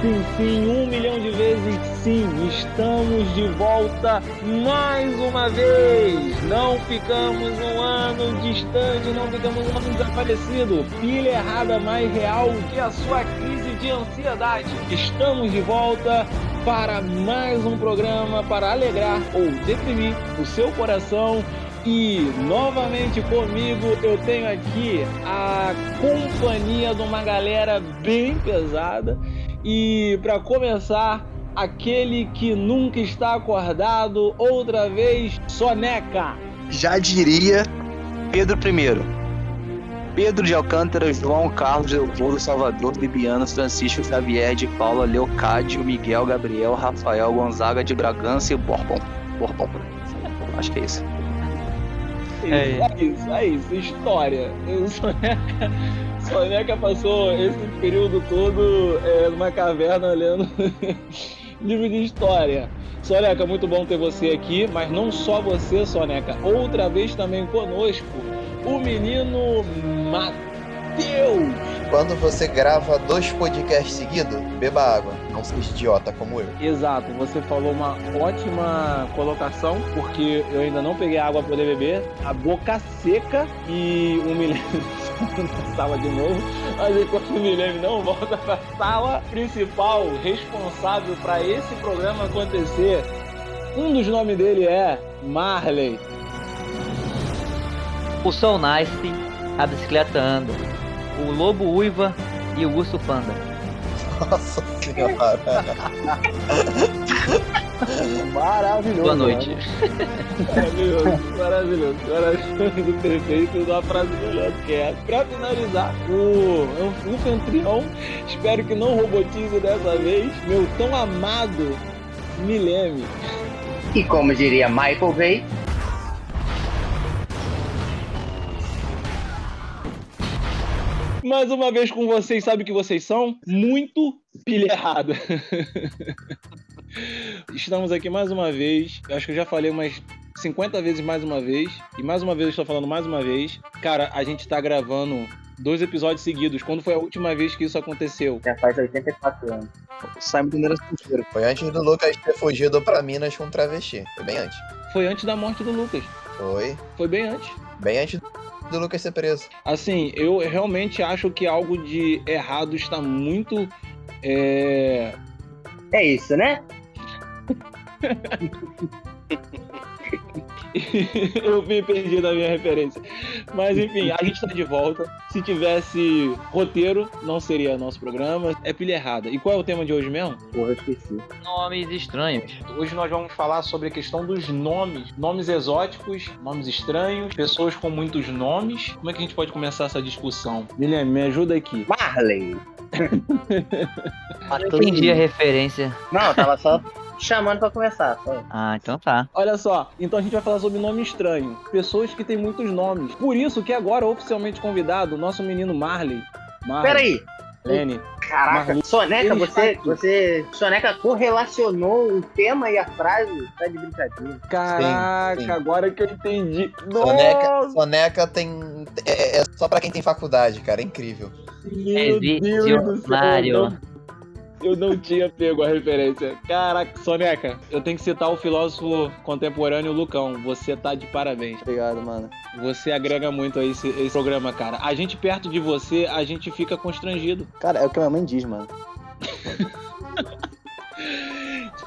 Sim, sim, um milhão de vezes sim, estamos de volta mais uma vez. Não ficamos um ano distante, não ficamos um ano desaparecido. Pilha errada mais real que a sua crise de ansiedade. Estamos de volta para mais um programa para alegrar ou deprimir o seu coração. E novamente comigo eu tenho aqui a companhia de uma galera bem pesada e para começar, aquele que nunca está acordado, outra vez, Soneca. Já diria Pedro I. Pedro de Alcântara, João Carlos, Leopoldo, Salvador, Bibiano, Francisco Xavier de Paula, Leocádio, Miguel, Gabriel, Rafael, Gonzaga de Bragança e Bourbon. Bourbon. Acho que é isso. É, é isso, é isso. História. Soneca Soneca passou esse período todo é, numa caverna olhando livro de história. Soneca, muito bom ter você aqui, mas não só você, Soneca. Outra vez também conosco, o menino Matheus. Quando você grava dois podcasts seguidos, beba água. Não seja idiota como eu. Exato, você falou uma ótima colocação, porque eu ainda não peguei água para poder beber. A boca seca e um milênio na sala de novo. Mas enquanto o milênio não volta para a sala principal, responsável para esse programa acontecer, um dos nomes dele é Marley. O sol nasce, a bicicleta anda. O lobo uiva e o urso panda. Nossa senhora. Maravilhoso. Boa noite. Né? Maravilhoso, maravilhoso. Maravilhoso, perfeito. Uma frase melhor que essa. Pra finalizar, o anfitrião, espero que não robotize dessa vez, meu tão amado Milene. E como diria Michael Bay, Mais uma vez com vocês, sabe o que vocês são? Muito pilha errada. Estamos aqui mais uma vez. Acho que eu já falei umas 50 vezes mais uma vez. E mais uma vez eu estou falando mais uma vez. Cara, a gente tá gravando dois episódios seguidos. Quando foi a última vez que isso aconteceu? Já faz 84 anos. Simon Mineira Solteiro. Foi antes do Lucas ter fugido pra Minas com um travesti. Foi bem antes. Foi antes da morte do Lucas. Foi. Foi bem antes. Bem antes do Lucas ser preso. Assim, eu realmente acho que algo de errado está muito. É, É isso, né? eu me perdi da minha referência. Mas enfim, a gente tá de volta. Se tivesse roteiro, não seria nosso programa. É pilha errada. E qual é o tema de hoje mesmo? Porra, esqueci. Nomes estranhos. Hoje nós vamos falar sobre a questão dos nomes. Nomes exóticos, nomes estranhos, pessoas com muitos nomes. Como é que a gente pode começar essa discussão? Guilherme, me ajuda aqui. Marley. Eu entendi a referência. Não, eu tava só chamando pra começar. Só. Ah, então tá. Olha só, então a gente vai falar sobre nome estranho. Pessoas que têm muitos nomes. Por isso que agora, oficialmente convidado, o nosso menino Marley. Marley. Peraí. Lenny. Caraca, Marley. Soneca, Ele você, você. Soneca correlacionou o tema e a frase. Tá de brincadeira. Caraca, Sim, sim. agora que eu entendi. Soneca, Soneca tem. É, é só pra quem tem faculdade, cara. É incrível. meu Deus do céu. Mário. Eu não, tinha pego a referência. Caraca, Soneca, eu tenho que citar o filósofo contemporâneo Lucão. Você tá de parabéns. Obrigado, mano. Você agrega muito a esse, esse programa, cara. A gente perto de você, a gente fica constrangido. Cara, é o que a minha mãe diz, mano.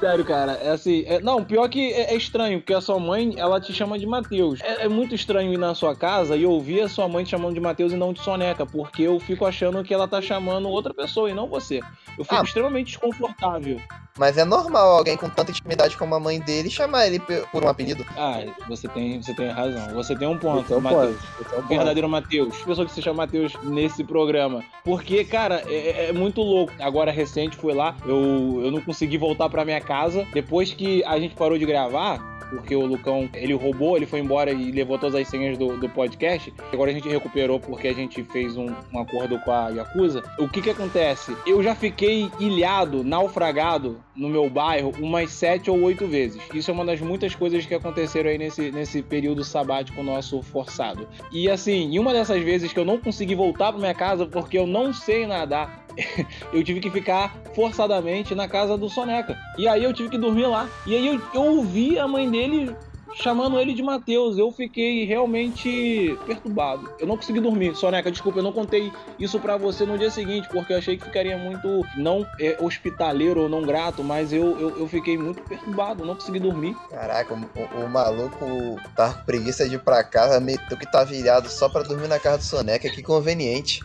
Sério, cara, é assim. é- não, pior que é, é estranho, porque a sua mãe, ela te chama de Matheus. É, é muito estranho ir na sua casa e ouvir a sua mãe te chamando de Matheus e não de Soneca, porque eu fico achando que ela tá chamando outra pessoa e não você. Eu fico Ah. extremamente desconfortável. Mas é normal alguém com tanta intimidade como a mãe dele chamar ele por um apelido. Ah, você tem, você tem razão. Você tem um ponto, Esse é o Matheus. é o. Verdadeiro Matheus. Pessoa que se chama Matheus nesse programa. Porque, cara, é, é muito louco. Agora, recente, fui lá, eu, eu não consegui voltar pra minha casa. Depois que a gente parou de gravar, porque o Lucão, ele roubou, ele foi embora e levou todas as senhas do, do podcast. Agora a gente recuperou porque a gente fez um, um acordo com a Yakuza. O que que acontece? Eu já fiquei ilhado, naufragado no meu bairro umas sete ou oito vezes. Isso é uma das muitas coisas que aconteceram aí nesse, nesse período sabático nosso forçado. E assim, em uma dessas vezes que eu não consegui voltar pra minha casa porque eu não sei nadar. eu tive que ficar forçadamente na casa do Soneca. E aí eu tive que dormir lá. E aí eu, eu ouvi a mãe dele chamando ele de Mateus. Eu fiquei realmente perturbado. Eu não consegui dormir. Soneca, desculpa, eu não contei isso pra você no dia seguinte, porque eu achei que ficaria muito, não é, hospitaleiro ou não grato, mas eu, eu, eu fiquei muito perturbado, não consegui dormir. Caraca, o, o- maluco tá com preguiça de ir pra casa, meteu que tá virado só pra dormir na casa do Soneca, que conveniente.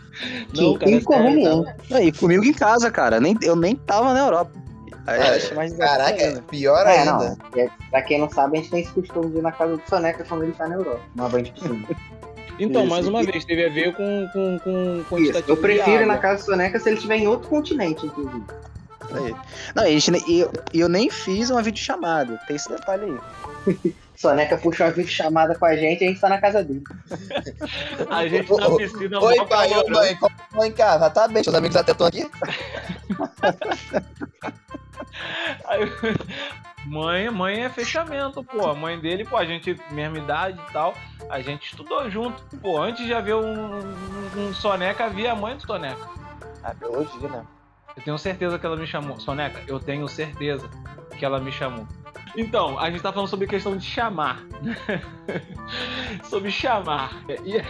Não, Que cara, inconveniente. Aí, comigo em casa, cara. Nem, eu nem tava na Europa. Aí, É, acho mais Caraca, ainda. pior É, ainda. não. É, Pra quem não sabe, a gente tem esse costume de ir na casa do Soneca quando ele tá na Europa. Uma banho de piscina. Então, Isso. mais uma vez, teve a ver com, com, com Isso. quantitativo Eu prefiro ir na casa do Soneca se ele estiver em outro continente, inclusive. Aí. Não, e a gente, eu, eu nem fiz uma videochamada. Tem esse detalhe aí. Soneca puxa uma videochamada com a gente e a gente tá na casa dele. A gente na piscina Oi, pai, oi, mãe, como estão em casa? Tá bem, seus amigos até estão aqui? Aí, mãe, mãe é fechamento, pô. A mãe dele, pô, a gente, mesma idade e tal, a gente estudou junto. Pô, antes de haver um, um, um Soneca, havia a mãe do Soneca. A biologia, né? Eu tenho certeza que ela me chamou. Soneca, eu tenho certeza que ela me chamou. Então, a gente tá falando sobre questão de chamar. sobre chamar. E,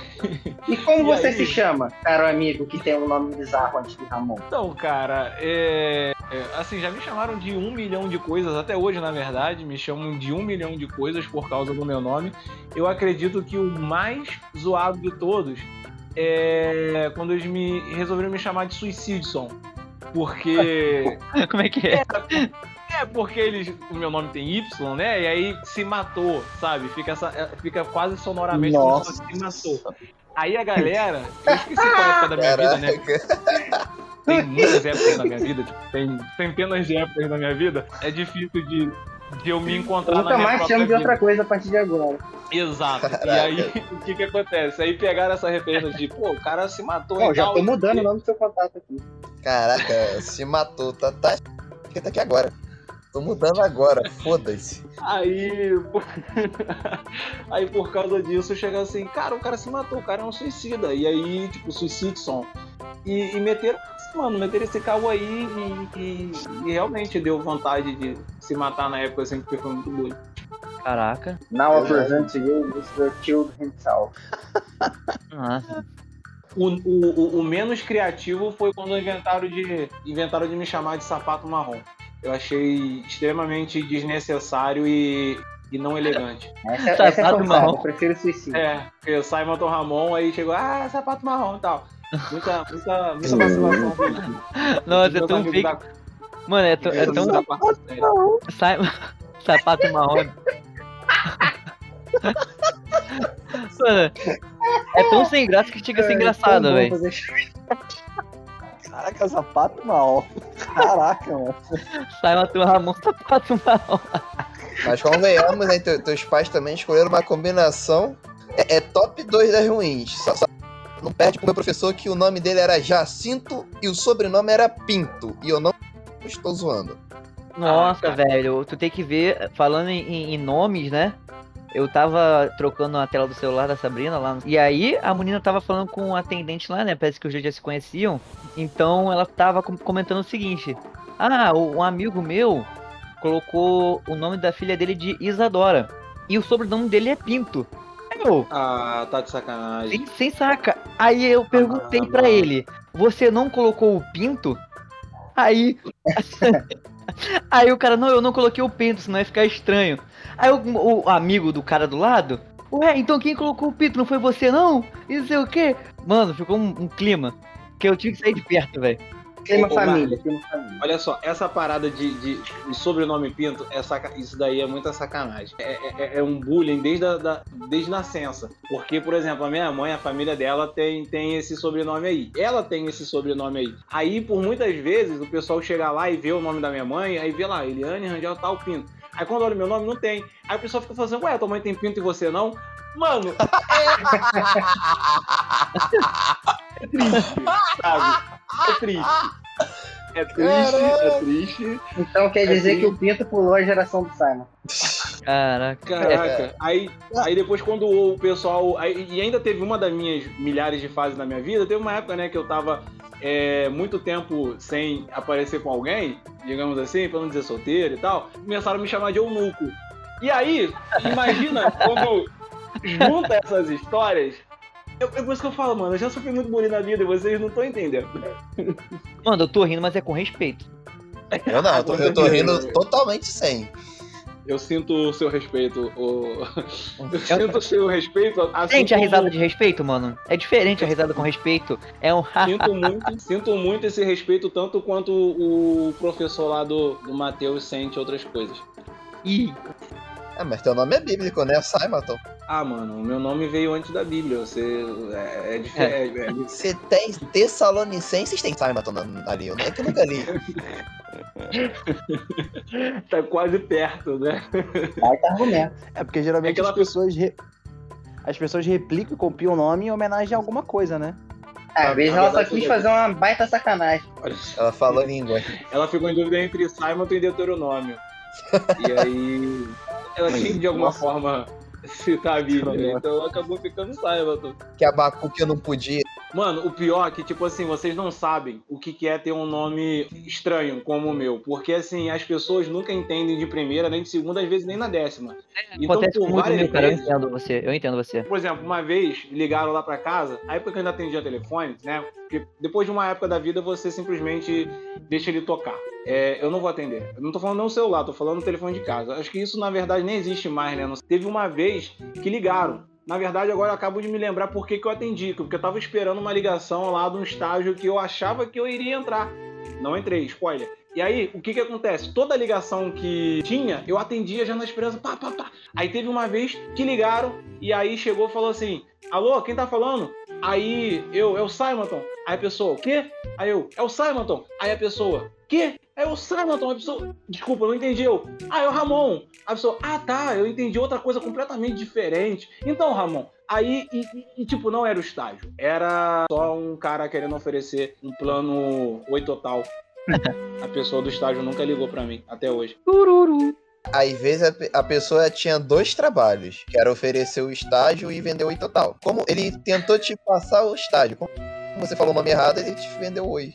E como E você aí? se chama, caro amigo, que tem um nome bizarro antes de Ramon? Então, cara, é, é, assim, já me chamaram de um milhão de coisas, até hoje, na verdade, me chamam de um milhão de coisas por causa do meu nome. Eu acredito que o mais zoado de todos é quando eles me resolveram me chamar de Suicidson. Porque. Como é que é? É, porque eles. O meu nome tem Y, né? E aí se matou, sabe? Fica, essa, é, fica quase sonoramente como Nossa. se matou. Aí a galera. Eu esqueci qual é a época da minha vida, né? Caraca. tem muitas épocas na minha vida, tipo, tem centenas de épocas na minha vida, é difícil de, de eu me encontrar na Nunca minha mais própria chamo de vida. outra coisa a partir de agora. Exato. E Caraca. aí, o que que acontece? Aí pegaram essa referência de, pô, o cara se matou Bom, e já tal, tô e- mudando o nome do seu contato aqui. Caraca, se matou. Tá, tá, tá aqui agora. Tô mudando agora, foda-se. Aí, por- aí por causa disso, chega assim, cara, o cara se matou, o cara é um suicida. E aí, tipo, Suicidson. E, e meteram, mano, meteram esse carro aí e, e- e realmente deu vontade de se matar na época, assim, porque foi muito doido. Caraca. Now I present to you Mr. Child himself. Nossa. O, o, o- o menos criativo foi quando inventaram de, inventaram de me chamar de sapato marrom. Eu achei extremamente desnecessário e, e não elegante. Essa, Sapato essa é forçada, marrom. eu prefiro suicídio. É, porque o Simon Tom Ramon aí chegou, ah, sapato marrom e tal. Muita, muita, muita vacilação. Nossa, é tão fake. da- Mano, é, tão- é tão. série. Sai... Sapato marrom. Mano, é tão sem graça que chega a ser engraçado, Tão bom velho. Caraca, sapato mal. Caraca, mano. Sai uma Ramon, sapato marrom. Mas convenhamos, né? teu- teus pais também escolheram uma combinação. É, é top 2 das ruins. Só, só não perde pro meu professor que o nome dele era Jacinto e o sobrenome era Pinto. E eu não estou zoando. Nossa, cara. velho, tu tem que ver, falando em- em nomes, né? Eu tava trocando a tela do celular da Sabrina lá. E aí a menina tava falando com o atendente lá, né? Parece que os dois já se conheciam. Então ela tava com- comentando o seguinte: Ah, um amigo meu colocou o nome da filha dele de Isadora. E o sobrenome dele é Pinto. Aí eu, Ah, tá de sacanagem. sem, sem saca. Aí eu perguntei pra mano. ele: Você não colocou o Pinto? Aí. Aí o cara, não, eu não coloquei o pinto, senão ia ficar estranho. Aí o, o amigo do cara do lado, ué, então quem colocou o pinto? Não foi você, não? E não sei o quê. Mano, ficou um, um clima que eu tive que sair de perto, velho. Ô, família, família. Olha só, essa parada de, de, de sobrenome Pinto, é saca... isso daí é muita sacanagem. É, é- é um bullying desde, a, da, desde nascença. Porque, por exemplo, a minha mãe, a família dela tem, tem esse sobrenome aí. Ela tem esse sobrenome aí. Aí, por muitas vezes, o pessoal chega lá e vê o nome da minha mãe, aí vê lá, Eliane Rangel tal Pinto. Aí quando olha o meu nome, não tem. Aí o pessoal fica falando assim, ué, tua mãe tem Pinto e você não? Mano, é, é triste, sabe? É triste. É triste, é triste. Então quer É dizer sim. que o Pinto pulou a geração do Simon. Caraca. Caraca, aí, aí depois quando o pessoal. aí- e ainda teve uma das minhas milhares de fases na minha vida, teve uma época, né, que eu tava é, muito tempo sem aparecer com alguém, digamos assim, pra não dizer solteiro e tal, começaram a me chamar de eunuco. E aí, imagina quando junta essas histórias. Eu, é por isso que eu falo, mano, eu já sofri muito bullying na vida e vocês não estão entendendo. Mano, eu tô rindo, mas é com respeito. Eu não, eu tô, eu tô rindo totalmente sem. Eu sinto o seu respeito, o... Eu sinto o seu respeito. Assim Sente a como- risada de respeito, mano? É diferente a risada com respeito. É um Sinto muito, sinto muito esse respeito, tanto quanto o professor lá do, do Matheus sente outras coisas. Ih, É, mas teu nome é bíblico, né? Simaton. Ah, mano, o meu nome veio antes da Bíblia. Você. É, é diferente. é- Você tem Tessalonicenses, tem Simaton na- ali. Eu é que nunca li. tá quase perto, né? Baita argumento. É porque geralmente É que as pessoas. re- As pessoas replicam e copiam o nome em homenagem a alguma coisa, né? Às vezes na ela só quis fazer uma baita sacanagem. Ela falou língua. Ela ficou em dúvida entre Simon e Deuteronômio. E aí. Ela tinha de alguma Nossa. forma citar a Bíblia. né? Então acabou ficando Simon. Que Abacuque eu não podia. Mano, o pior é que, tipo assim, vocês não sabem o que que é ter um nome estranho como o meu. Porque, assim, as pessoas nunca entendem de primeira, nem de segunda, às vezes nem na décima. Então, acontece por muito várias comigo, cara. Eu vezes- entendo você. Eu entendo você. Por exemplo, uma vez ligaram lá pra casa, aí porque eu ainda atendia telefone, né? Porque depois de uma época da vida você simplesmente deixa ele tocar. É, eu não vou atender. Eu não tô falando no celular, tô falando no telefone de casa. Acho que isso na verdade nem existe mais, né? Não- Teve uma vez que ligaram. Na verdade, agora eu acabo de me lembrar por que, que eu atendi, porque eu tava esperando uma ligação lá de um estágio que eu achava que eu iria entrar. Não entrei, spoiler. E aí, o que que acontece? Toda ligação que tinha, eu atendia já na esperança, pá, pá, pá. Aí teve uma vez que ligaram e aí chegou e falou assim: Alô, quem tá falando? Aí eu, é o Simonton. Aí a pessoa, o quê? Aí eu, é o Simonton. Aí a pessoa, quê? É o. Aí a pessoa, desculpa, não entendi. Eu, ah, é o Ramon. A pessoa, ah, tá, eu entendi outra coisa completamente diferente. Então, Ramon, aí, e, e- e, tipo, não era o estágio. Era só um cara querendo oferecer um plano oi total. a pessoa do estágio nunca ligou pra mim, até hoje. Tururu. Às vezes a, pe- a pessoa tinha dois trabalhos, que era oferecer o estágio e vender o oi total. Como ele tentou te passar o estágio. Como você falou o nome errado, ele te vendeu o oi.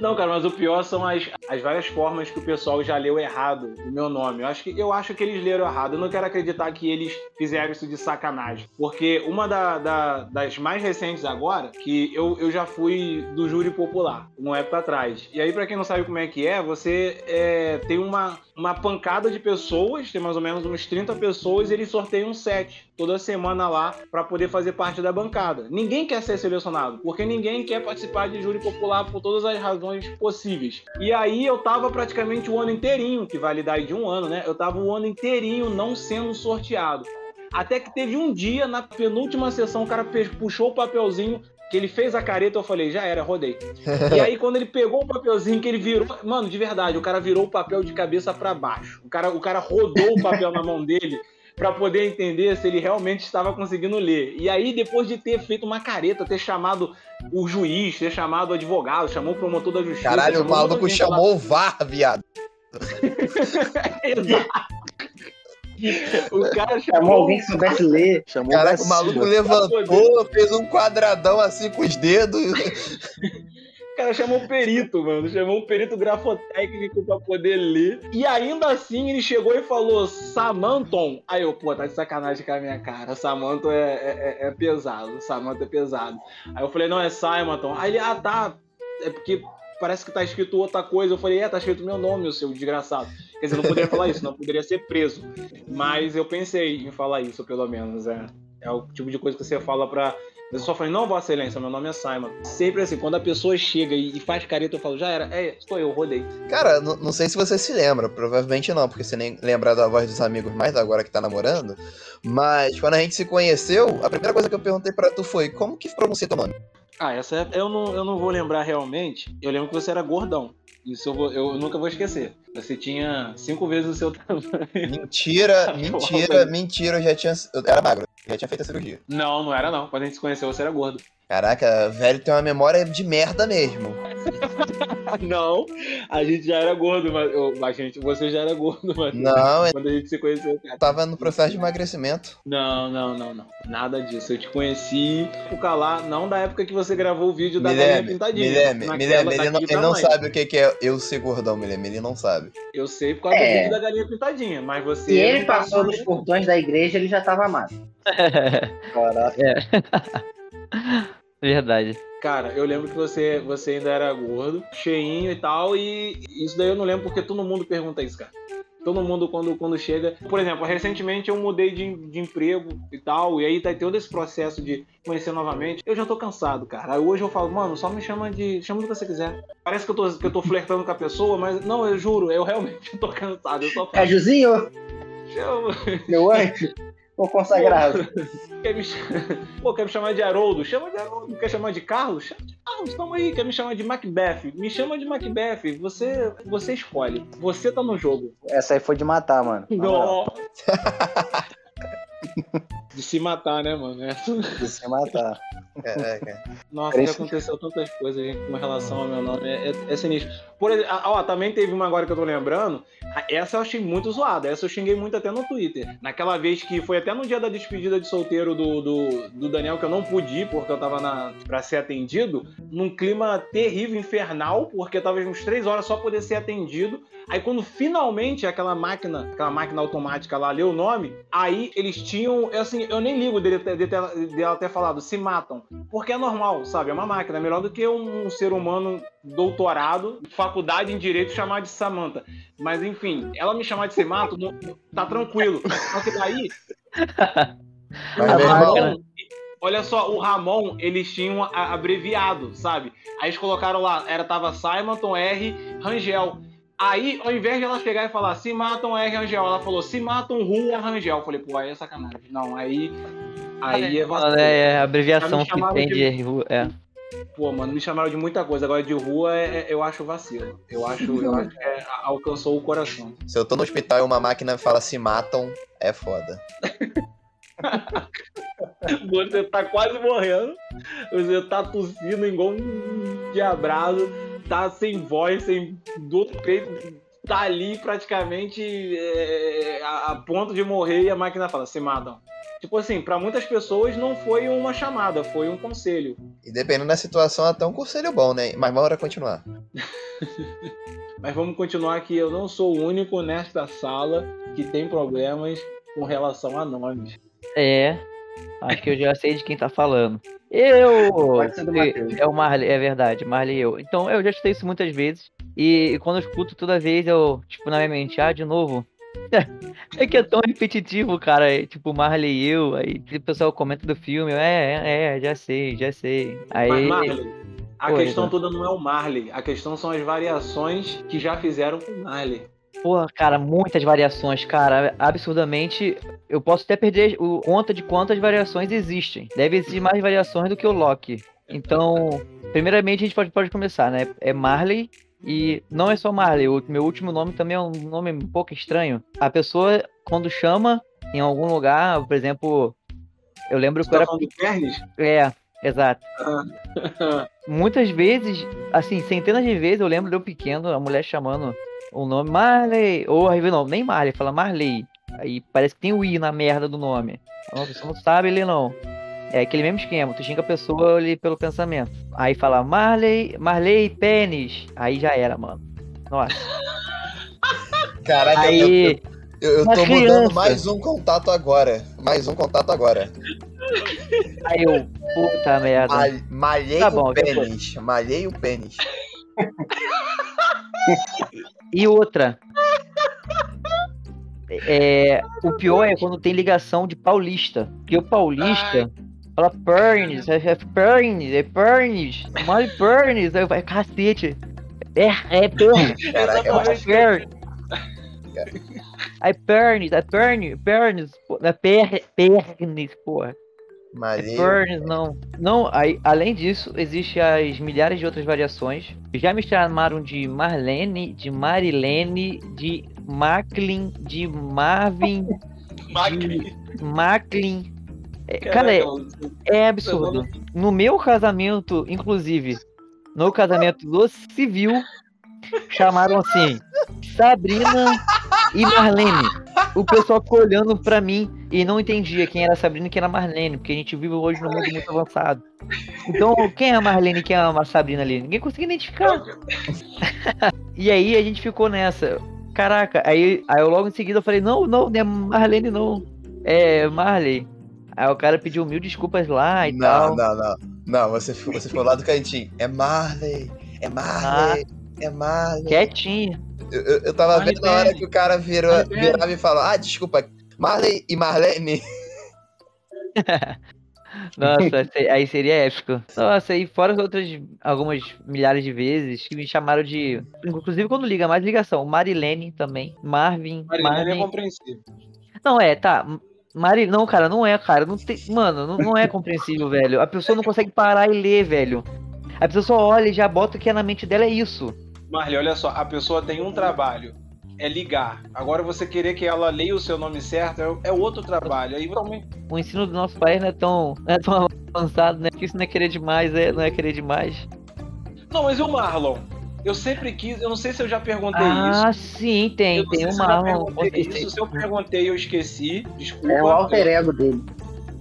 Não, cara, mas o pior são as, as várias formas que o pessoal já leu errado o meu nome. Eu acho, que, eu acho que eles leram errado. Eu não quero acreditar que eles fizeram isso de sacanagem. Porque uma da- da- das mais recentes agora, que eu, eu já fui do júri popular, uma época atrás. E aí, pra quem não sabe como é que é, você é, tem uma, uma pancada de pessoas, tem mais ou menos uns 30 pessoas, e eles sorteiam um set toda semana lá pra poder fazer parte da bancada. Ninguém quer ser selecionado, porque ninguém quer participar de júri popular por todas as razões possíveis. E aí eu tava praticamente o ano inteirinho, que aí de um ano, né? Eu tava o ano inteirinho não sendo sorteado. Até que teve um dia, na penúltima sessão, o cara puxou o papelzinho, que ele fez a careta, eu falei, já era, rodei. E aí, quando ele pegou o papelzinho, que ele virou. Mano, de verdade, o cara virou o papel de cabeça pra baixo. O cara, o cara rodou o papel na mão dele pra poder entender se ele realmente estava conseguindo ler. E aí, depois de ter feito uma careta, ter chamado o juiz, ter chamado o advogado, chamou o promotor da justiça. Caralho, o maluco chamou o VAR, viado. Exato. O cara Chamou chamou alguém que soubesse ler. Chamou Caraca, o maluco levantou, fez um quadradão assim com os dedos. Cara chamou o perito, mano. Chamou um perito grafotécnico pra poder ler. E ainda assim ele chegou e falou Samanton. Aí eu, pô, tá de sacanagem com a minha cara. Samanton é, é, é- é pesado. Samanton é pesado. Aí eu falei, não, é Simonton. Aí ele, ah, tá. É porque parece que tá escrito outra coisa. Eu falei, é, tá escrito meu nome, o seu desgraçado. Quer dizer, não poderia falar isso, não poderia ser preso. Mas eu pensei em falar isso, pelo menos. É, é o tipo de coisa que você fala pra. Eu só falei, não, Vossa Excelência, meu nome é Simon. Sempre assim, quando a pessoa chega e, faz careta, eu falo, já era, é, sou eu, rodei. Cara, não sei se você se lembra, provavelmente não, porque você nem lembra da voz dos amigos mais agora que tá namorando. Mas quando a gente se conheceu, a primeira coisa que eu perguntei pra tu foi: como que pronuncia teu nome? Ah, essa é, eu não, eu não vou lembrar realmente. Eu lembro que você era gordão. Isso eu, vou- eu nunca vou esquecer. Você tinha cinco vezes o seu tamanho. Mentira, mentira, mentira, eu já tinha. Eu era magro, já tinha feito a cirurgia. Não, não era não. Quando a gente se conheceu, você era gordo. Caraca, velho tem uma memória de merda mesmo. não, a gente já era gordo, mas. Mas, gente, você já era gordo, mas. Não, eu Quando a gente se conheceu, cara. tava no processo de emagrecimento. Não, não, não, não. Nada disso. Eu te conheci por lá, não da época que você gravou o vídeo da galinha pintadinha. Mileme, Naquela Mileme, ele não, ele não sabe o que que é eu ser gordão, Mileme, ele não sabe. Eu sei por causa É. do vídeo da galinha pintadinha, mas você. Se ele não tá passou dos portões da igreja, ele já tava magro. Caraca. Verdade. Cara, eu lembro que você, você ainda era gordo, cheinho e tal, e isso daí eu não lembro porque todo mundo pergunta isso, cara. Todo mundo, quando, quando chega. Por exemplo, recentemente eu mudei de, de emprego e tal, e aí tá todo esse processo de conhecer novamente. Eu já tô cansado, cara. Aí hoje eu falo, mano, só me chama de. chama do que você quiser. Parece que eu tô, que eu tô flertando com a pessoa, mas não, eu juro, eu realmente tô cansado. Eu só falo, Cajuzinho, chama, meu anjo, o consagrado. quer me, Pô, quer me chamar de Haroldo? Chama de Haroldo. Quer chamar de Carlos? Chama de Carlos, tamo aí. Quer me chamar de Macbeth? Me chama de Macbeth. Você, você escolhe. Você tá no jogo. Essa aí foi de matar, mano. Nossa. De se matar, né, mano? Essa- De se matar. Caraca. Nossa, já aconteceu tantas coisas gente, com relação ao meu nome. É, é, é sinistro. Por exemplo, ah, ó, também teve uma agora que eu tô lembrando. Ah, Essa eu achei muito zoada. Essa eu xinguei muito até no Twitter. Naquela vez que foi até no dia da despedida de solteiro do, do, do Daniel, que eu não pude ir porque eu tava na, pra ser atendido, num clima terrível, infernal, porque tava uns três horas só poder ser atendido. Aí quando finalmente aquela máquina, aquela máquina automática lá leu o nome, aí eles tinham, eu, assim, eu nem ligo dele, ter- de ter- dela ter falado, se matam. Porque é normal, sabe? É uma máquina, é melhor do que um, ser humano doutorado, faculdade em direito chamar de Samantha. Mas enfim, ela me chamar de se mato, não- tá tranquilo. Só que daí, Mas, A meu máquina. irmão, Ramon, olha só, o Ramon, eles tinham abreviado, sabe? Aí eles colocaram lá, era, tava Simonton R. Rangel. Aí, ao invés de ela chegar e falar se matam R. Rangel, ela falou se matam Rua Rangel. Eu falei, pô, aí é sacanagem. Não, aí. Aí é vacilo. É, é a abreviação que tem de- de. ru- É. Pô, mano, me chamaram de muita coisa. Agora de rua é- é- eu acho vacilo. Eu acho, eu acho que é- alcançou o coração. se eu tô no hospital e uma máquina fala se matam, é foda. Você tá quase morrendo. Você tá tossindo igual um diabrado. Tá sem voz, sem do outro peito. Tá ali praticamente é, a, a ponto de morrer e a máquina fala, se matam. Tipo assim, pra muitas pessoas não foi uma chamada, foi um conselho. E dependendo da situação, até um conselho bom, né? Mas bora continuar. Mas vamos continuar que eu não sou o único nesta sala que tem problemas com relação a nomes. É. Acho que eu já sei de quem tá falando. Eu! Pode ser do É- Matheus. É o Marley, é verdade, Marley e eu. Então, eu já escutei isso muitas vezes. E, e quando eu escuto toda vez, eu, tipo, na minha mente, ah, de novo. É que é tão repetitivo, cara. é, tipo, Marley e eu. Aí o pessoal comenta do filme. É, é, é, já sei, já sei. Aí. Mas Marley, a Oi, questão né? toda não é o Marley, a questão são as variações que já fizeram com o Marley. Porra, cara, muitas variações, cara. Absurdamente. Eu posso até perder o conta de quantas variações existem. Deve existir mais variações do que o Loki. Então, primeiramente a gente pode, pode começar, né? É Marley. E não é só Marley, o meu último nome também é um nome um pouco estranho. A pessoa, quando chama em algum lugar, por exemplo, eu lembro Você que tá era. falando Pernes? É, exato. Ah. Muitas vezes, assim, centenas de vezes eu lembro de eu pequeno, a mulher chamando o nome Marley, ou aí não, nem Marley, fala Marley. Aí parece que tem o I na merda do nome. A pessoa não sabe ler não. É aquele mesmo esquema, tu xinga a pessoa ali pelo pensamento. Aí fala Marley, Marley pênis. Aí já era, mano. Nossa. Caraca, eu, Aí, eu, eu uma tô mudando criança. mais um contato agora. Mais um contato agora. aí eu, puta merda. Mal- malhei Tá bom, o pênis. Malhei o pênis. E outra. É, o pior é quando tem ligação de paulista. Porque o paulista fala Pernis, é, é Pernis, é Pernis, Mole Pernis, aí vai, cacete. É, é Pernis, Caraca, eu é acho Pernis. É Pernis, é é Pernis, porra. É malhei. Burns, não. Não, aí, além disso, existem as milhares de outras variações. Já me chamaram de Marlene, de Marilene, de Macklin, de Marvin, Macri. Macklin. É, cara, é, é absurdo. No meu casamento, inclusive, no casamento do civil, chamaram assim, Sabrina e Marlene. O pessoal ficou olhando pra mim e não entendia quem era a Sabrina e quem era a Marlene, porque a gente vive hoje num mundo muito avançado. Então, quem é a Marlene e quem é a Sabrina ali? Ninguém conseguia identificar. e aí a gente ficou nessa. Caraca, aí, aí eu logo em seguida eu falei, não, não, não é Marlene não. É Marley. Aí o cara pediu mil desculpas lá e Não, tal. não, não. Não, você, ficou- você ficou lá do cantinho. É Marley, é Marley, é Marley. Quietinho. Eu, eu, eu tava Marley vendo na hora que o cara virou, Marley virava e falou: Ah, desculpa, Marley e Marlene. Nossa, aí seria épico. Nossa, e fora as outras algumas milhares de vezes que me chamaram de. Inclusive quando liga, mais ligação. Marilene também. Marvin. Marilene é compreensível. Não, é, tá. Mari... Não, cara, não é, cara. Não tem... Mano, não, não é compreensível, velho. A pessoa não consegue parar e ler, velho. A pessoa só olha e já bota que é na mente dela é isso. Marley, olha só, a pessoa tem um trabalho, é ligar. Agora você querer que ela leia o seu nome certo é, é outro trabalho. Aí também. O ensino do nosso país não é tão, não é tão avançado, né? Porque isso não é querer demais, é, não é querer demais. Não, mas e o Marlon? Eu sempre quis, eu não sei se eu já perguntei isso. Ah, sim, tem, Eu tem o se Marlon. certeza. isso. Se eu perguntei, eu esqueci. Desculpa. É o alter ego dele.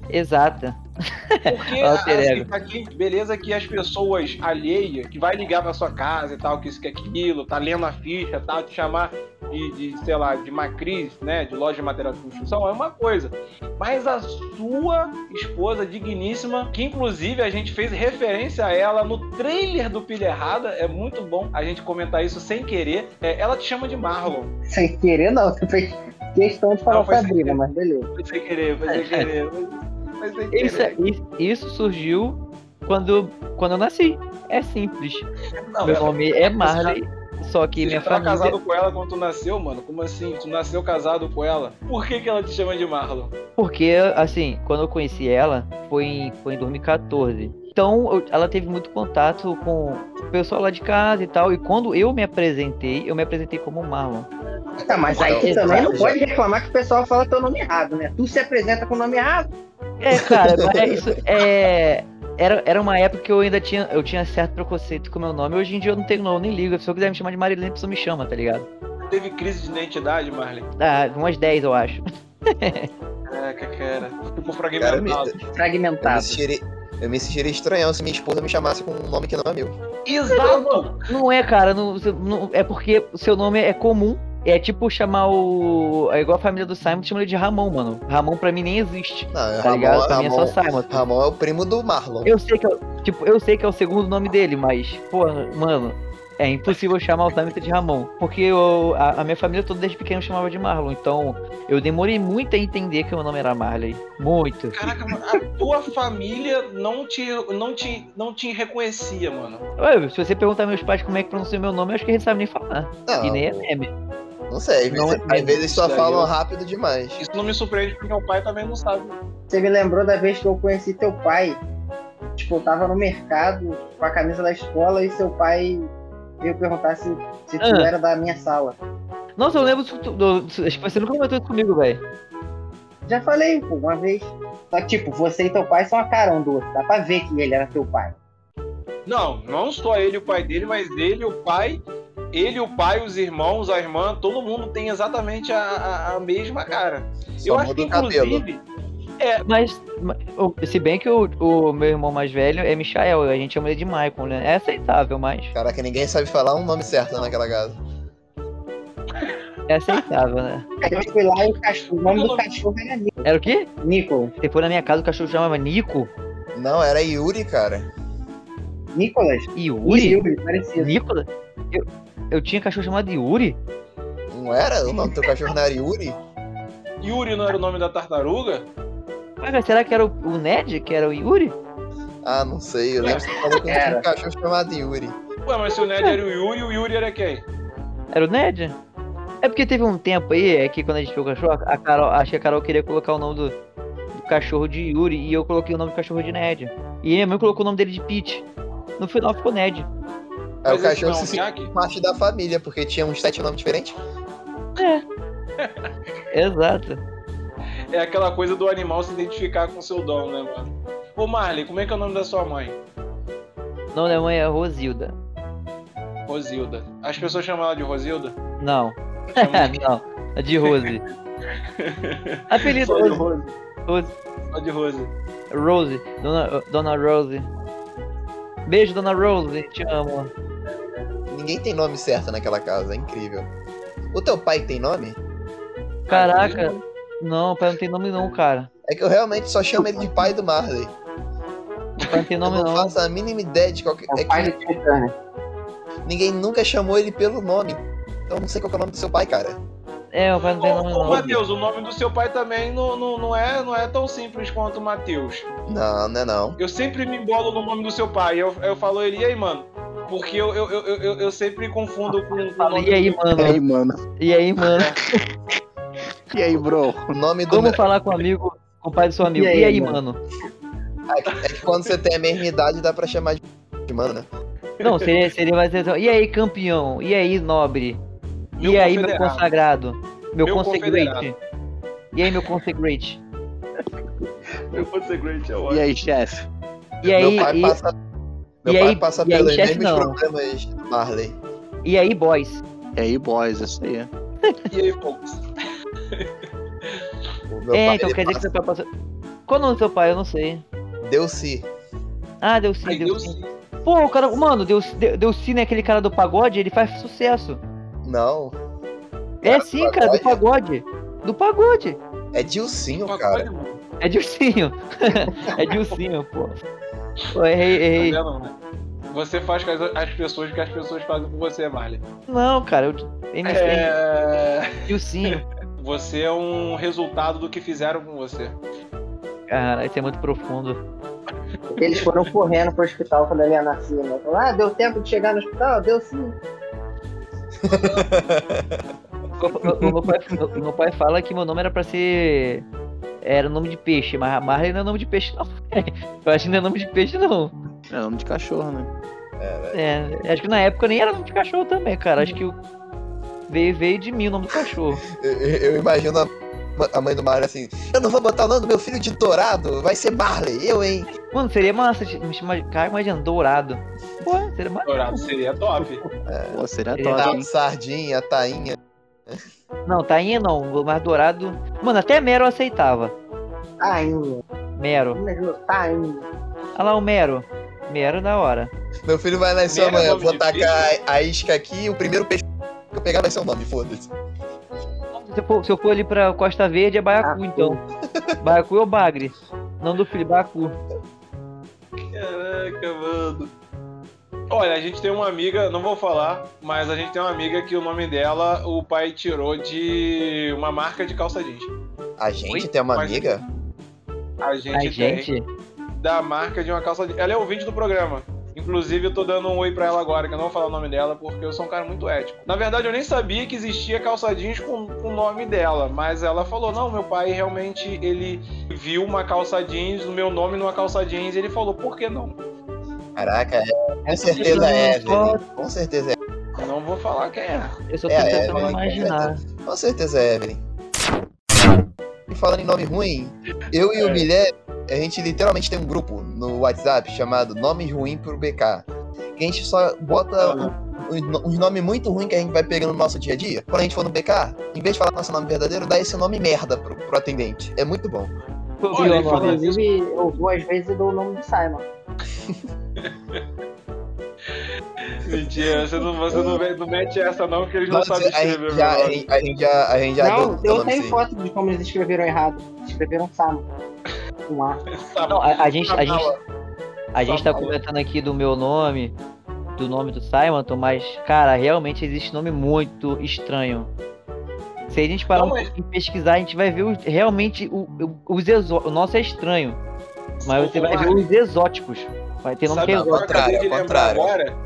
Exata. Porque, assim, aqui, beleza que as pessoas alheias, que vai ligar pra sua casa e tal, que isso que aquilo, tá lendo a ficha e tal, te chamar de, de, sei lá, de Macris, né, de loja de material de construção, é uma coisa. Mas a sua esposa digníssima, que inclusive a gente fez referência a ela no trailer do Pilha Errada, é muito bom a gente comentar isso sem querer, é, ela te chama de Marlon. Sem querer, não. Você fez questão de falar Não, Sabrina, querer. mas beleza. Foi sem querer, foi sem querer. Foi, foi sem querer. Isso, é- isso, isso surgiu quando, quando eu nasci. É simples. Não, Meu ela- nome é Marley, só que Você minha tava família. casado com ela quando tu nasceu, mano? Como assim? Tu nasceu casado com ela? Por que, que ela te chama de Marlon? Porque, assim, quando eu conheci ela, foi em, foi em 2014. Então, eu- ela teve muito contato com o pessoal lá de casa e tal. E quando eu me apresentei, eu me apresentei como Marlon. Tá, mas aí tu Exato, também não pode reclamar que o pessoal fala teu nome errado, né? Tu se apresenta com o nome errado. É, cara, mas é isso é. Era, era uma época que eu ainda tinha, eu tinha certo preconceito com o meu nome. Hoje em dia eu não tenho não, nem ligo. Se eu quiser me chamar de Marilene, a pessoa me chama, tá ligado? Teve crise de identidade, Marley? Ah, umas 10, eu acho. Caraca, cara. Ficou Cara, me- fragmentado. eu, me Fragmentado. Eu me sentiria estranhão se minha esposa me chamasse com um nome que não é meu. Exato! Não é, cara, não, não- é porque o seu nome é comum. É tipo chamar o. É igual a família do Simon, chama ele de Ramon, mano. Ramon pra mim nem existe. Não, é Tá ligado? Ramon, Pra mim é só Ramon, Simon. Ramon é o primo do Marlon. Eu sei que é, o- tipo, eu sei que é o segundo nome dele, mas, pô, mano, é impossível chamar o Simon de Ramon. Porque eu, a, a minha família toda desde pequeno chamava de Marlon. Então, eu demorei muito a entender que o meu nome era Marley. Muito. Caraca, mano, a tua família não te, não, te, não te reconhecia, mano. Ué, se você perguntar meus pais como é que pronuncia meu nome, eu acho que eles sabem nem falar. Não, E nem é meme. não sei, às Não vezes, é- às vezes só falam eu- rápido demais. Isso não me surpreende porque meu pai também não sabe. Você me lembrou da vez que eu conheci teu pai. Tipo, eu tava no mercado com a camisa da escola e seu pai veio perguntar se, se tu Ah. era da minha sala. Nossa, eu lembro disso. tu- do- Acho que você nunca comentou isso comigo, velho. Já falei, pô, uma vez. Só que, tipo, você e teu pai são a cara um do outro. Dá pra ver que ele era teu pai. Não, não só ele e o pai dele, mas ele, o pai, ele, o pai, os irmãos, a irmã, todo mundo tem exatamente a, a- a mesma cara. Só Eu acho que, o cabelo. Inclusive, Mas, se bem que o, o meu irmão mais velho é Michael, a gente chama ele de Michael, né? É aceitável, mas. Caraca, ninguém sabe falar um nome certo naquela casa. É aceitável, né? Eu fui lá e o, cachorro, o nome do cachorro era Nico. Era o quê? Nicolas. Você foi na minha casa, o cachorro chamava Nico? Não, era Yuri, cara. Nicolas? Yuri? Yuri, parecido. Nicolas? Eu, eu tinha cachorro chamado Yuri? Não era? O nome do teu cachorro não era Yuri? Yuri não era o nome da tartaruga? Cara, será que era o, o Ned que era o Yuri? Ah, não sei. Eu lembro que você falou que tinha um cachorro chamado Yuri. Ué, mas se o Ned era o Yuri, o Yuri era quem? Era o Ned? É porque teve um tempo aí, é que quando a gente viu o cachorro, a Carol, acho que a Carol queria colocar o nome do, do cachorro de Yuri e eu coloquei o nome do cachorro de Ned. E minha mãe colocou o nome dele de Pete. No final ficou Ned. Mas o cachorro não é se sentiu Jack? parte da família, porque tinha uns sete nomes diferentes. Exato. É aquela coisa do animal se identificar com o seu dom, né, mano? Ô Marley, como é que é o nome da sua mãe? O nome da mãe é Rosilda. Rosilda. As pessoas chamam ela de Rosilda? Não. De não. É de Rose. Apelido Só de Rose. Rose. Só de Rose. Rose. Dona, Dona Rose. Beijo, Dona Rose. Te amo. Ninguém tem nome certo naquela casa, é incrível. O teu pai tem nome? Caraca. Não, pai não tem nome não, cara. É que eu realmente só chamo ele de pai do Marley. Pai não tem nome eu não não. faço a mínima ideia de qual que... É É o pai que do Titânio. ninguém nunca chamou ele pelo nome. Então eu não sei qual que é o nome do seu pai, cara. É, o pai não tem nome ô não. Matheus, o nome do seu pai também não, não, não, é, não é tão simples quanto o Matheus. Não, não é não. Eu sempre me embolo no nome do seu pai. Eu, eu falo ele, e aí, mano? Porque eu, eu, eu, eu, eu sempre confundo com, com o Fala, nome e aí, mano? E aí, mano? E aí, mano? E aí, bro? O nome do. Como falar com o amigo, com o pai do seu amigo? E E aí, aí, mano? mano? É que quando você tem a mesma idade dá pra chamar de mano, né? Não, seria, seria mais. E aí, campeão? E aí, nobre? Meu e aí, meu consagrado? Meu, Meu consagrate? E aí, meu consagrate? Meu consagrate é E ótimo. aí, chefe? E aí, meu pai e, passa, meu e pai aí- passa e aí, pelos chefe, mesmos não. problemas do Marley. e aí, boys? E aí, boys? Isso aí. E aí, folks? É, pai então quer dizer que passa, seu pai passou. Qual o nome do seu pai? Eu não sei. deu sim. Ah, deu deu sim. sim. Pô, o cara. Mano, deu sim, né? Aquele cara do pagode, ele faz sucesso. Não, É Cara do sim, cara, do pagode. Do pagode. é Dilcinho, cara. É Dilcinho. é Dilcinho, pô. Pô, errei, errei. vendo, né? Você faz com as, as pessoas que as pessoas fazem com você, Marley. Não, cara, eu. MC, É... Dilcinho. Você é um resultado do que fizeram com você. Cara, isso é muito profundo. Eles foram correndo pro hospital quando ele ia nascer, né? Ah, deu tempo de chegar no hospital? Deu sim. O, o- o meu pai, o meu pai fala que meu nome era pra ser. Era nome de peixe, mas Marley não é nome de peixe, não. Eu acho que não é nome de peixe, não. É nome de cachorro, né? É, acho que na época nem era nome de cachorro também, cara. Acho que o- veio, veio de mim o nome do cachorro. Eu, eu- imagino a, a mãe do Marley assim: Eu não vou botar o nome do meu filho de Dourado, vai ser Marley, eu, hein? Mano, seria massa de- me chamar. Cara, imagina, dourado. Pô, seria massa. Dourado seria top. Pô, seria Ele top, Tá, hein? sardinha, tainha. Não, tainha não, mas dourado. Mano, até Mero aceitava. Tá indo. Mero. Tá indo. Olha lá o Mero. Mero da hora. Meu filho vai nascer Primeiro amanhã, nome vou de tacar a, a isca aqui e o primeiro peixe pegar vai ser o nome, foda-se. Se eu, for, se eu for ali pra Costa Verde, é Baiacu, Ah, então. Baiacu ou Bagre? Não do filho, Baiacu. Caraca, mano. Olha, a gente tem uma amiga, não vou falar, mas a gente tem uma amiga que o nome dela o pai tirou de uma marca de calça jeans. A gente Oi? tem uma Mas- amiga? A gente, A tem gente. da marca de uma calça jeans. Ela é ouvinte do programa. Inclusive, eu tô dando um oi pra ela agora, que eu não vou falar o nome dela, porque eu sou um cara muito ético. Na verdade, eu nem sabia que existia calça jeans com, o nome dela, mas ela falou, não, meu pai realmente, ele viu uma calça jeans, o meu nome numa calça jeans, e ele falou, por que não? Caraca, é, com certeza é Evelyn. Com certeza é. Não vou falar quem é. Eu só tô É, é, tentando é, com imaginar. Com certeza é Evelyn. E falando em nome ruim, eu e o É. Guilherme, a gente literalmente tem um grupo no WhatsApp chamado Nomes Ruim pro BK. Que a gente só bota uns um, um nomes muito ruins que a gente vai pegando no nosso dia a dia. Quando a gente for no BK, em vez de falar nosso nome verdadeiro, dá esse nome merda pro, pro atendente. É muito bom. Olha? Inclusive, eu vou às vezes e dou o nome do Simon. Mentira, você não, você não, não mete essa não, porque eles não sabem a, escrever, já, a, nome. gente, já, a gente já deu não, o eu nome tenho foto de como eles escreveram errado. Escreveram Simon. Com A. Tá Não, a, a gente, a, Tá gente, a gente tá Tá comentando aqui do meu nome, do nome do Simonton, mas, cara, realmente existe nome muito estranho. Se a gente parar Não, um mas- pouquinho e pesquisar, a gente vai ver os- realmente o, o- os exó... O nosso é estranho, mas você vai ver os exóticos. Vai ter nome Sabe que é exótico. Contrário, contrário. agora?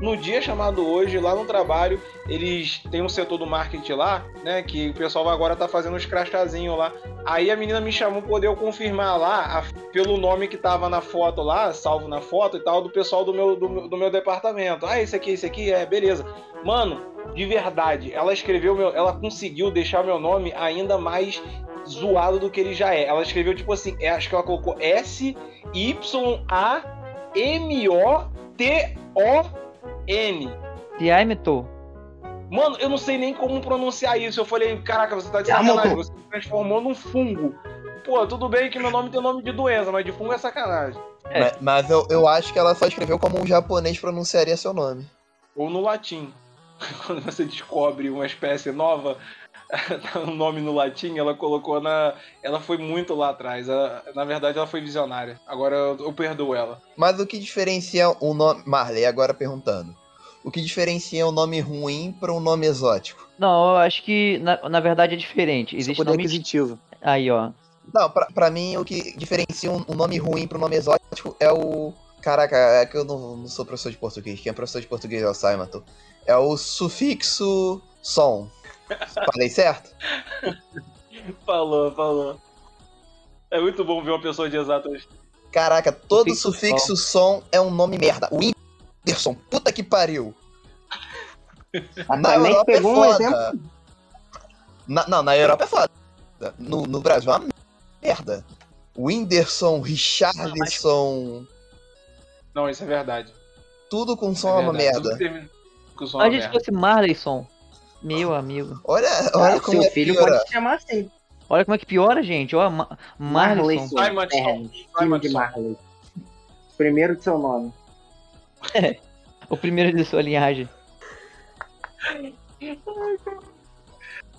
No dia chamado hoje, lá no trabalho, eles têm um setor do marketing lá, né? Que o pessoal agora tá fazendo uns crachazinhos lá. Aí a menina me chamou poder confirmar lá, a- pelo nome que tava na foto lá, salvo na foto e tal, do pessoal do meu, do, do meu departamento. Ah, esse aqui, esse aqui, é, beleza. Mano, de verdade, ela escreveu meu. Ela conseguiu deixar meu nome ainda mais zoado do que ele já é. Ela escreveu, tipo assim, é, acho que ela colocou S-Y-A-M-O-T-O-N. Yamato. Mano, eu não sei nem como pronunciar isso. Eu falei, caraca, você tá de sacanagem. Você se transformou num fungo. Pô, tudo bem que meu nome tem nome de doença, mas de fungo é sacanagem. É. Mas, mas eu, eu acho que ela só escreveu como um japonês pronunciaria seu nome. Ou no latim. Quando você descobre uma espécie nova, um nome no latim, ela colocou na. Ela foi muito lá atrás. Ela- na verdade, ela foi visionária. Agora eu, eu perdoo ela. Mas o que diferencia um nome. Marley, agora perguntando. O que diferencia um nome ruim para um nome exótico? Não, eu acho que na, na verdade é diferente. Seu Existe poder nome. aquisitivo. Aí, ó. Não, pra, pra mim o que diferencia um, um nome ruim para um nome exótico é o. Caraca, é que eu não, não sou professor de português. Quem é professor de português é o Saimato. É o sufixo som. Falei certo? Falou, falou. É muito bom ver uma pessoa de exatas. Caraca, todo Sufixo sufixo som é um nome merda. Whindersson, puta que pariu. A Na Europa é pegou um foda. exemplo. Na- não, na Europa é foda. No, no Brasil é uma merda. Whindersson, Richarlison, Não, isso é verdade. tudo com som é é uma merda. que termina com som é uma Antes merda. fosse Marleyson. Meu amigo. Olha, olha Ah, como seu é filho piora. pode se chamar assim. Olha como é que piora, gente. Ó, Ma filho de Matson. Marley. Primeiro de seu nome. O primeiro de sua linhagem.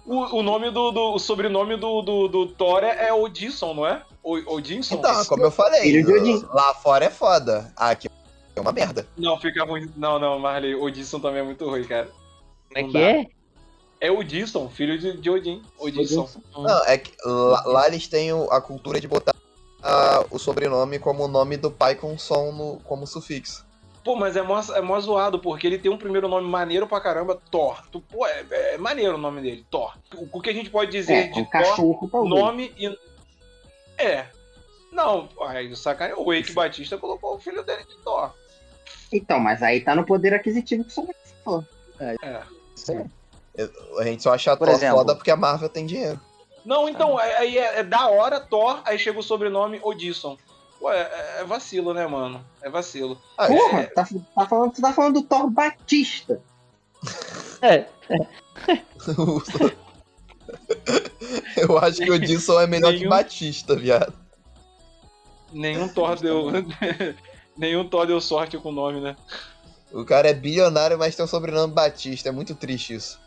O, o nome do, do- O sobrenome do, do, do Thor é Odinson, não é? O, Odinson? Então, como eu falei, Filho de Odin. lá fora é foda. Aqui é uma merda. Não, fica ruim. Não, não, Marley. Odinson também é muito ruim, cara. Como é Não que dá. é? É Odinson, filho de, de Odin. Odinson. Não, é que lá, lá eles têm o- a cultura de botar ah, o sobrenome como o nome do pai com som no, como sufixo. Pô, mas é mó, é mó zoado, porque ele tem um primeiro nome maneiro pra caramba, Thor. Tu, pô, é, é maneiro o nome dele, Thor. O, o que a gente pode dizer É, de um Thor, cachorro talvez. nome e. É. Não, aí o sacanagem. O Wake Batista colocou o filho dele de Thor. Então, mas aí tá no poder aquisitivo que você falou. É. Isso aí. A gente só acha Por Thor exemplo. foda porque a Marvel tem dinheiro. Não, então, é- aí é, é da hora Thor, aí chega o sobrenome Odisson. Pô, é, é- é vacilo, né, mano? É vacilo. Ah, Porra, tá, tá falando, você tá falando do Thor Batista. É. eu acho que o Edson é melhor que Nenhum- Batista, viado. Nenhum Thor deu. Nenhum Thor deu sorte com o nome, né? O cara é bilionário, mas tem o sobrenome Batista. É muito triste isso.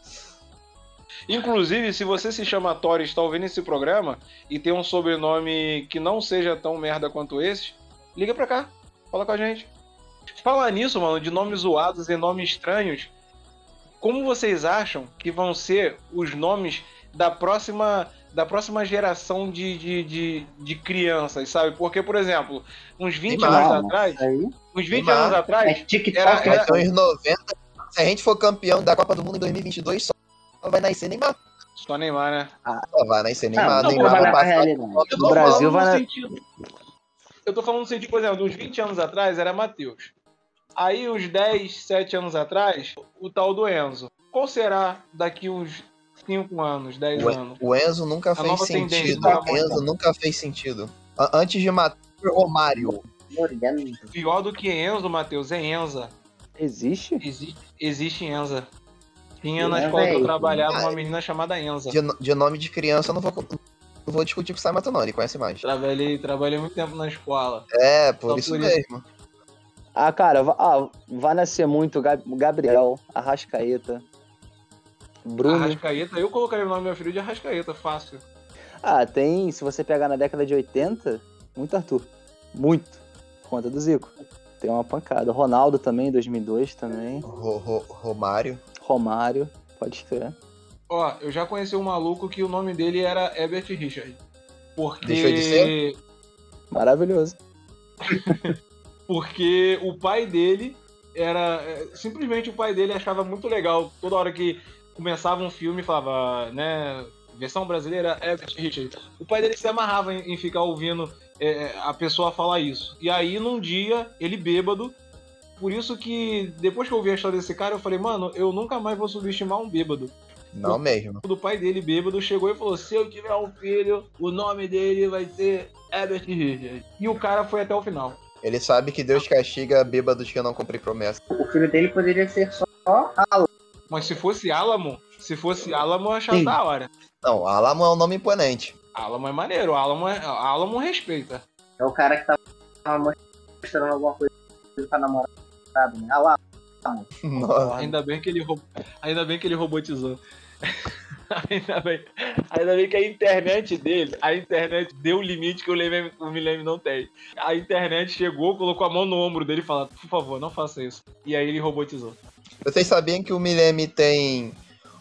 Inclusive, se você se chama Thor e está ouvindo esse programa e tem um sobrenome que não seja tão merda quanto esse, liga pra cá, fala com a gente. Falar nisso, mano, de nomes zoados e nomes estranhos, como vocês acham que vão ser os nomes da próxima da próxima geração de, de, de, de crianças, sabe? Porque, por exemplo, uns 20 Neymar, anos atrás, aí uns 20 Neymar. anos é atrás, TikTok. Era- era- então, em 90, se a gente for campeão da Copa do Mundo em 2022, só vai nascer Neymar. só Neymar, né? Só vai nascer Neymar. não, Neymar vai passar o Eu No tô Brasil falando vai na- sentido. Eu tô falando no sentido, por exemplo, uns 20 anos atrás era Matheus. Aí, uns 10, 7 anos atrás, o tal do Enzo. Qual será daqui uns 5 anos, 10 O- anos? O Enzo nunca fez nova tendência sentido. da O Enzo nunca fez sentido. A- Antes de matar o Romário. Pior do que Enzo, Matheus, é Enza. Existe? Existe, existe Enza. Tinha na escola que eu trabalhava uma menina chamada Enza. De, de nome de criança, eu não vou, não vou discutir com o Simon não, ele conhece mais. Trabalhei, trabalhei muito tempo na escola. É, por Só isso por isso. mesmo. Ah, cara, ah, vai nascer muito Gab- Gabriel, Arrascaeta, Bruno. Arrascaeta, eu colocaria o nome do meu filho de Arrascaeta, fácil. Ah, tem, se você pegar na década de 80, muito Arthur. Muito. Por conta do Zico. Tem uma pancada. Ronaldo também, 2002 também. Ro- Ro- Romário. Romário, pode escrever. Ó, eu já conheci um maluco que o nome dele era Herbert Richard. Porque. Deixou de ser? Maravilhoso. Porque o pai dele era. é, Simplesmente o pai dele achava muito legal. Toda hora que começava um filme, falava, né? Versão brasileira, Herbert Richard. O pai dele se amarrava em, em ficar ouvindo é, a pessoa falar isso. E aí, num dia, ele bêbado. Por isso que, depois que eu ouvi a história desse cara, eu falei, mano, eu nunca mais vou subestimar um bêbado. Não mesmo. do pai dele bêbado chegou e falou: Se eu tiver um filho, o nome dele vai ser Herbert Richard. E o cara foi até o final. Ele sabe que Deus castiga bêbados que não cumprem promessa. O filho dele poderia ser só Mas se fosse Alamo, se fosse Alamo, eu achava Sim. da hora. Não, Alamo é um nome imponente. Alamo é maneiro, Alamo, é, Alamo respeita. É o cara que tava mostrando alguma coisa pra namorado, né? Ah lá. Nossa. Ainda bem que ele roubou, ainda bem que ele robotizou. ainda, bem, ainda bem que a internet dele, a internet deu o limite que o Millennium, o Millennium não tem. A internet chegou, colocou a mão no ombro dele e falou: "Por favor, não faça isso". E aí ele robotizou. Vocês sabiam que o Mileme tem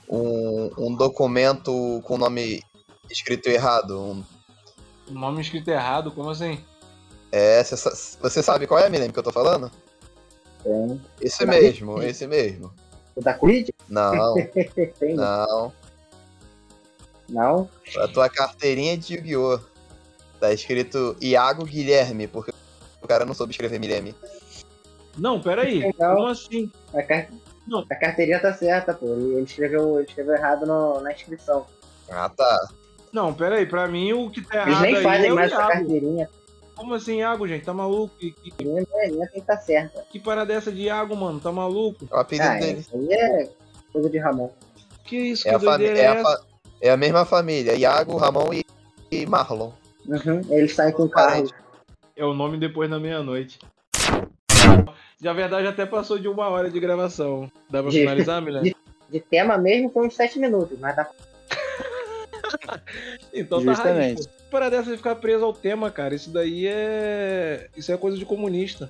um, um documento com o nome escrito errado? Um- nome escrito errado, como assim? é, você sabe qual é, Mileme, que eu tô falando? Tem. Esse mesmo, esse mesmo. O da Creed? Não, Tem. não. Não? A tua carteirinha de Yu-Gi-Oh! Tá escrito Iago Guilherme, porque o cara não soube escrever Mileme. Não, peraí. Legal. Como assim? A, car... Não. a carteirinha tá certa, pô. Ele escreveu, ele escreveu errado no- na inscrição. Ah, tá. Não, peraí, pra mim o que tá Eles errado nem aí fazem é o mais essa carteirinha. Como assim, Iago, gente? Tá maluco? Que, que, A minha tem que estar certa. que parada é essa de Iago, mano? Tá maluco? É o apelido Ah, dele. isso aí é coisa de Ramon. Que isso, É que a, fami- doideira é, é, a essa? é a mesma família, Iago, Ramon e, e Marlon. Uhum. Eles saem com carro. É o nome depois da meia-noite. Já a verdade até passou de uma hora de gravação. Dá pra De- finalizar, Milene? De tema mesmo foi uns 7 minutos, mas dá Então tá Justamente. raiz, pô. Para dessa de ficar preso ao tema, cara. Isso daí é. Isso é coisa de comunista.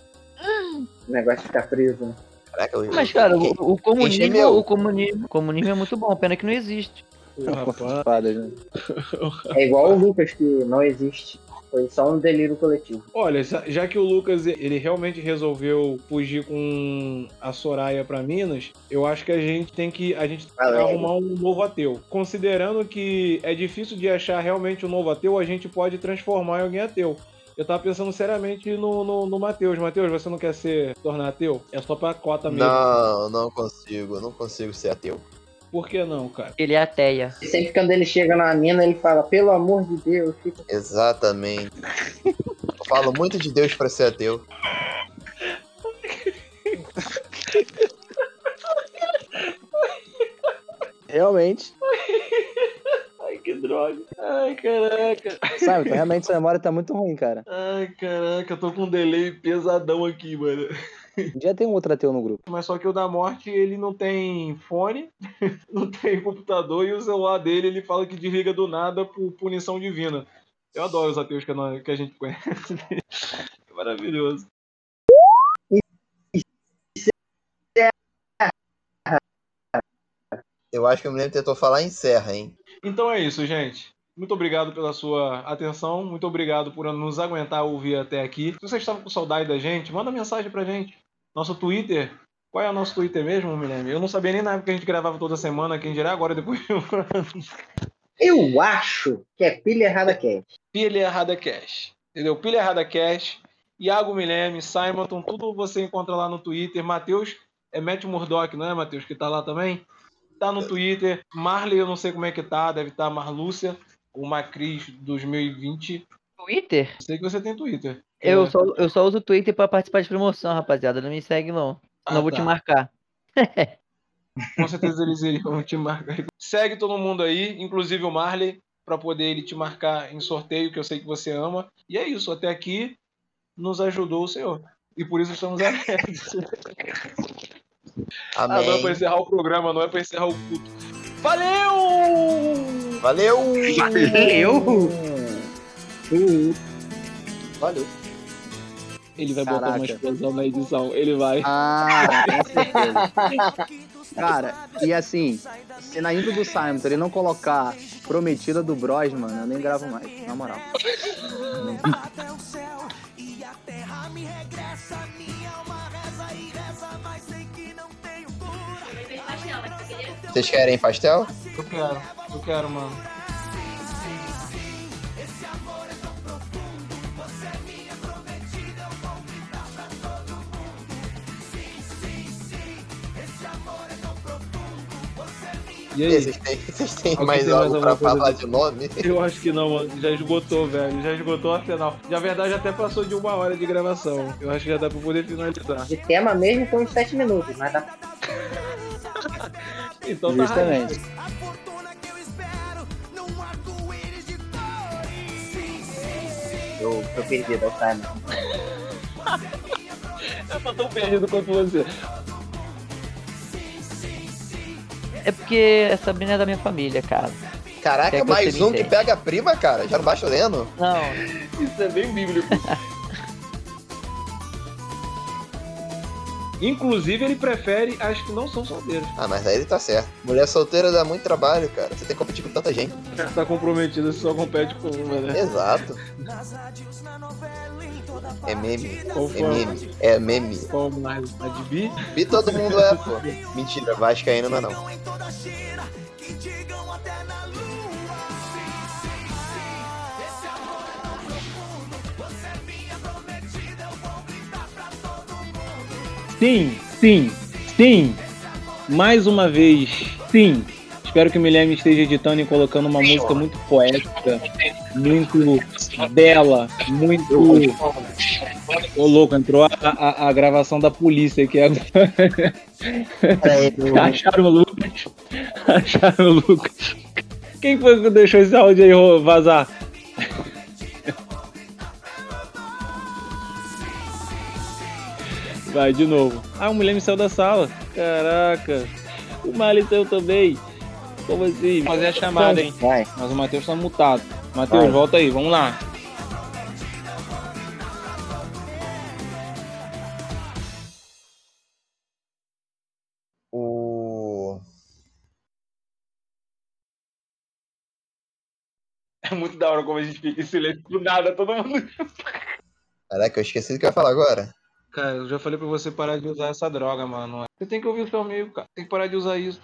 o negócio de ficar preso. Né? Caraca, eu- Mas, cara, o, o comunismo, meu. o comunismo, o comunismo é muito bom, pena que não existe. Rapaz. É igual o Lucas, que não existe. Foi só um delírio coletivo. Olha, já que o Lucas ele realmente resolveu fugir com a Soraya pra Minas, eu acho que a gente tem que a gente Valeu. arrumar um novo ateu. Considerando que é difícil de achar realmente um novo ateu, a gente pode transformar em alguém ateu. Eu tava pensando seriamente no, no, no Matheus. Matheus, você não quer ser tornar ateu? É só pra cota mesmo. Não, não consigo, não consigo ser ateu. Por que não, cara? Ele é ateia. E sempre quando ele chega na mina, ele fala, pelo amor de Deus, fica Exatamente. Eu falo muito de Deus pra ser ateu. Realmente. Ai, que droga. Ai, caraca. Sabe, então, realmente sua memória tá muito ruim, cara. Ai, caraca, eu tô com um delay pesadão aqui, mano. Dia tem um outro ateu no grupo. Mas só que o da morte, ele não tem fone, não tem computador e o celular dele, ele fala que desliga do nada por punição divina. Eu adoro os ateus que, nós- que a gente conhece. É maravilhoso. Eu acho que eu me lembro tentou falar em serra, hein? Então é isso, gente. Muito obrigado pela sua atenção. Muito obrigado por nos aguentar ouvir até aqui. Se você estava com saudade da gente, manda mensagem pra gente. Nosso Twitter. Qual é o nosso Twitter mesmo, Guilherme? Eu não sabia nem na época que a gente gravava toda semana, quem dirá agora depois. Eu acho que é pilha errada cast. Pilha Errada Cash. Entendeu? Pilha Errada Cash. Iago Milene, Simonton, tudo você encontra lá no Twitter. Matheus, é Matt Murdock, não é, Matheus? Que tá lá também? Tá no Twitter. Marley, eu não sei como é que tá, deve estar tá Marlúcia, o Macris 2020. Twitter? Sei que você tem Twitter. Eu É. só, eu só uso o Twitter pra participar de promoção, rapaziada. Não me segue, não. Ah, não vou tá. te marcar. Com certeza eles iriam te marcar. Segue todo mundo aí, inclusive o Marley, pra poder ele te marcar em sorteio, que eu sei que você ama. E é isso, até aqui nos ajudou o Senhor. E por isso estamos alegres. Ah, não é pra Amém. encerrar o programa, não é pra encerrar o culto. Valeu! Valeu! Valeu! Valeu. Ele vai botar uma Caraca. explosão na edição, ele vai. Ah, com certeza. Cara, e assim, se na intro do Simon ele não colocar Prometida do Bros, mano, eu nem gravo mais, na moral. até o céu e a terra me regressa. Minha alma reza e reza, mas sei que não tenho cura. Vocês querem pastel? Eu quero, eu quero, mano. E aí? Vocês têm, vocês têm Alguém mais tem mais algo pra falar de- nome? Eu acho que não, mano. Já esgotou, velho. Já esgotou a final. Na verdade, até passou de uma hora de gravação. Eu acho que já dá pra poder finalizar. De tema mesmo foi uns 7 minutos, mas dá Então tá Justamente. raiz. A fortuna que eu espero num arco-íris de cores. Sim, sim, sim. Eu tô perdido, eu saio. Eu tô tão perdido quanto você. É porque a Sabrina é da minha família, cara. Caraca, que mais você um que pega a prima, cara. Já não basta o Leno? Não, Isso é bem bíblico. Inclusive, ele prefere as que não são solteiras. Ah, mas aí ele tá certo. Mulher solteira dá muito trabalho, cara. Você tem que competir com tanta gente. Tá comprometido, só compete com uma, né? Exato. É meme. É meme. É meme. Qual mais? A de bi? E todo mundo é, pô. Mentira, Vascaíno não é não. Sim, sim, sim. Mais uma vez, sim. Espero que o Guilherme esteja editando e colocando uma música muito poética, muito bela, muito. Ô louco, entrou a, a, a gravação da polícia aqui agora. Acharam o Lucas. Acharam o Lucas. Quem foi que deixou esse áudio aí vazar? Vai, de novo. Ah, o Guilherme saiu da sala. Caraca. O Mali saiu também. Como assim? Vou fazer a chamada, hein? Vai. Mas o Matheus tá mutado. Matheus, volta aí, vamos lá. O. É muito da hora como a gente fica em silêncio do nada, todo mundo. Caraca, eu esqueci do que eu ia falar agora. Cara, eu já falei pra você parar de usar essa droga, mano. Você tem que ouvir o seu amigo, cara. Tem que parar de usar isso.